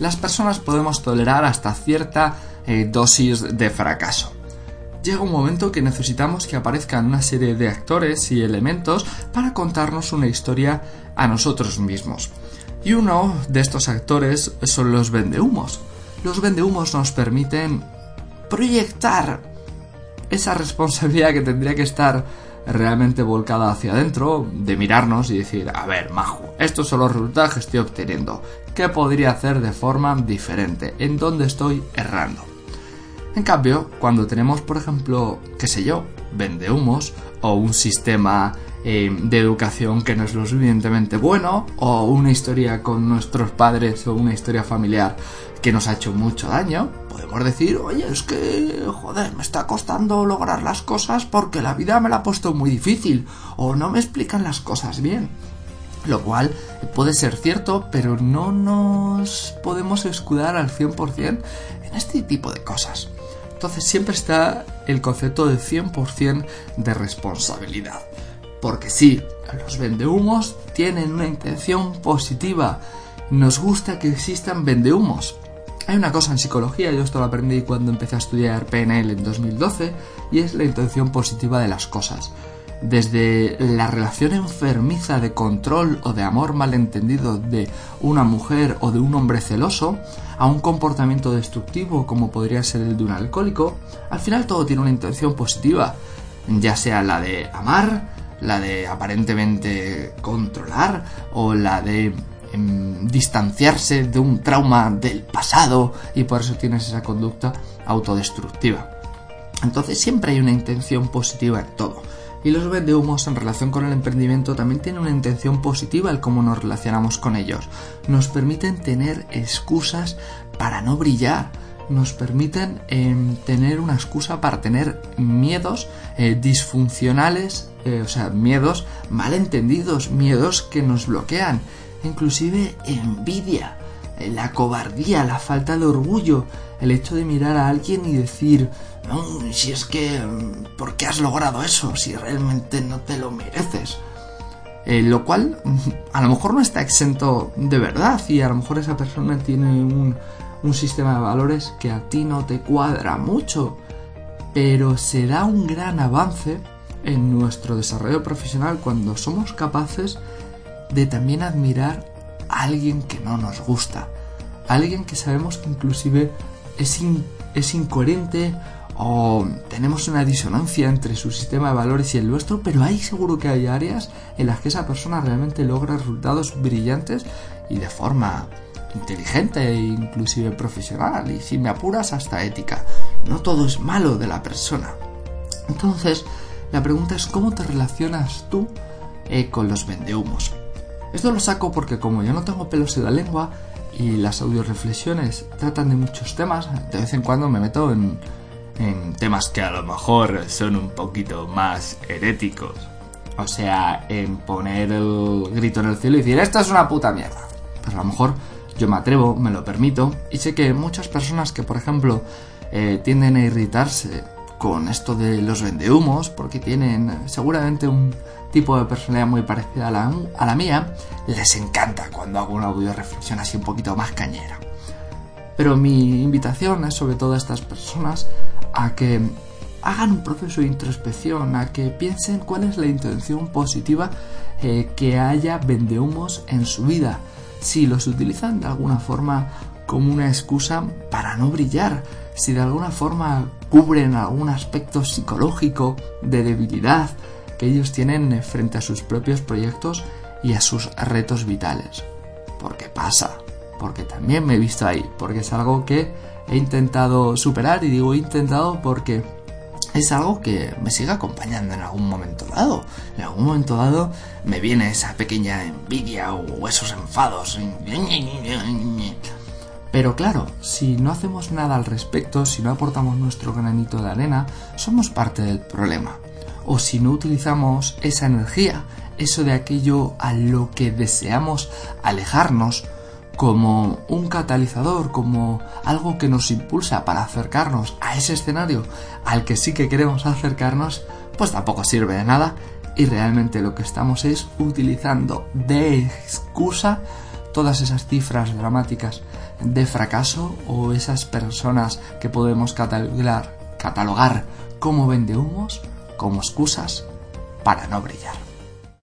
Las personas podemos tolerar hasta cierta eh, dosis de fracaso. Llega un momento que necesitamos que aparezcan una serie de actores y elementos para contarnos una historia a nosotros mismos. Y uno de estos actores son los vendehumos. Los vendehumos nos permiten proyectar esa responsabilidad que tendría que estar realmente volcada hacia adentro, de mirarnos y decir, a ver, majo, estos son los resultados que estoy obteniendo. ¿Qué podría hacer de forma diferente? ¿En dónde estoy errando? En cambio, cuando tenemos, por ejemplo, qué sé yo, vende humos o un sistema eh, de educación que no es lo suficientemente bueno o una historia con nuestros padres o una historia familiar que nos ha hecho mucho daño, podemos decir, oye, es que, joder, me está costando lograr las cosas porque la vida me la ha puesto muy difícil o no me explican las cosas bien. Lo cual puede ser cierto, pero no nos podemos escudar al 100% en este tipo de cosas. Entonces siempre está el concepto de 100% de responsabilidad. Porque sí, los vendehumos tienen una intención positiva. Nos gusta que existan vendehumos, hay una cosa en psicología, yo esto lo aprendí cuando empecé a estudiar PNL en 2012, y es la intención positiva de las cosas. Desde la relación enfermiza de control o de amor malentendido de una mujer o de un hombre celoso, a un comportamiento destructivo como podría ser el de un alcohólico, al final todo tiene una intención positiva, ya sea la de amar, la de aparentemente controlar o la de distanciarse de un trauma del pasado y por eso tienes esa conducta autodestructiva. Entonces siempre hay una intención positiva en todo. Y los vendehumos en relación con el emprendimiento también tienen una intención positiva el cómo nos relacionamos con ellos. Nos permiten tener excusas para no brillar. Nos permiten em, tener una excusa para tener miedos eh, disfuncionales, eh, o sea, miedos malentendidos, miedos que nos bloquean inclusive envidia, la cobardía, la falta de orgullo, el hecho de mirar a alguien y decir, no, si es que, ¿por qué has logrado eso? Si realmente no te lo mereces. Eh, lo cual a lo mejor no está exento de verdad y a lo mejor esa persona tiene un, un sistema de valores que a ti no te cuadra mucho, pero será un gran avance en nuestro desarrollo profesional cuando somos capaces de también admirar a alguien que no nos gusta, alguien que sabemos que inclusive es, es incoherente o tenemos una disonancia entre su sistema de valores y el nuestro, pero hay seguro que hay áreas en las que esa persona realmente logra resultados brillantes y de forma inteligente e inclusive profesional y si me apuras hasta ética. No todo es malo de la persona. Entonces, la pregunta es cómo te relacionas tú eh, con los vendehumos. Esto lo saco porque como yo no tengo pelos en la lengua y las audioreflexiones tratan de muchos temas, de vez en cuando me meto en, temas que a lo mejor son un poquito más heréticos. O sea, en poner el grito en el cielo y decir, esto es una puta mierda. Pues a lo mejor yo me atrevo, me lo permito, y sé que muchas personas que, por ejemplo, eh, tienden a irritarse con esto de los vendehumos, porque tienen seguramente un tipo de personalidad muy parecida a la, a la mía, les encanta cuando hago una audio reflexión así un poquito más cañera. Pero mi invitación es sobre todo a estas personas a que hagan un proceso de introspección, a que piensen cuál es la intención positiva eh, que haya vendehumos en su vida, si los utilizan de alguna forma como una excusa para no brillar, si de alguna forma cubren algún aspecto psicológico de debilidad, que ellos tienen frente a sus propios proyectos y a sus retos vitales. Porque pasa, porque también me he visto ahí, porque es algo que he intentado superar y digo he intentado porque es algo que me sigue acompañando en algún momento dado. En algún momento dado me viene esa pequeña envidia o esos enfados. Pero claro, si no hacemos nada al respecto, si no aportamos nuestro granito de arena, somos parte del problema. O si no utilizamos esa energía, eso de aquello a lo que deseamos alejarnos, como un catalizador, como algo que nos impulsa para acercarnos a ese escenario al que sí que queremos acercarnos, pues tampoco sirve de nada y realmente lo que estamos es utilizando de excusa todas esas cifras dramáticas de fracaso o esas personas que podemos catalogar, catalogar como vendehumos como excusas para no brillar.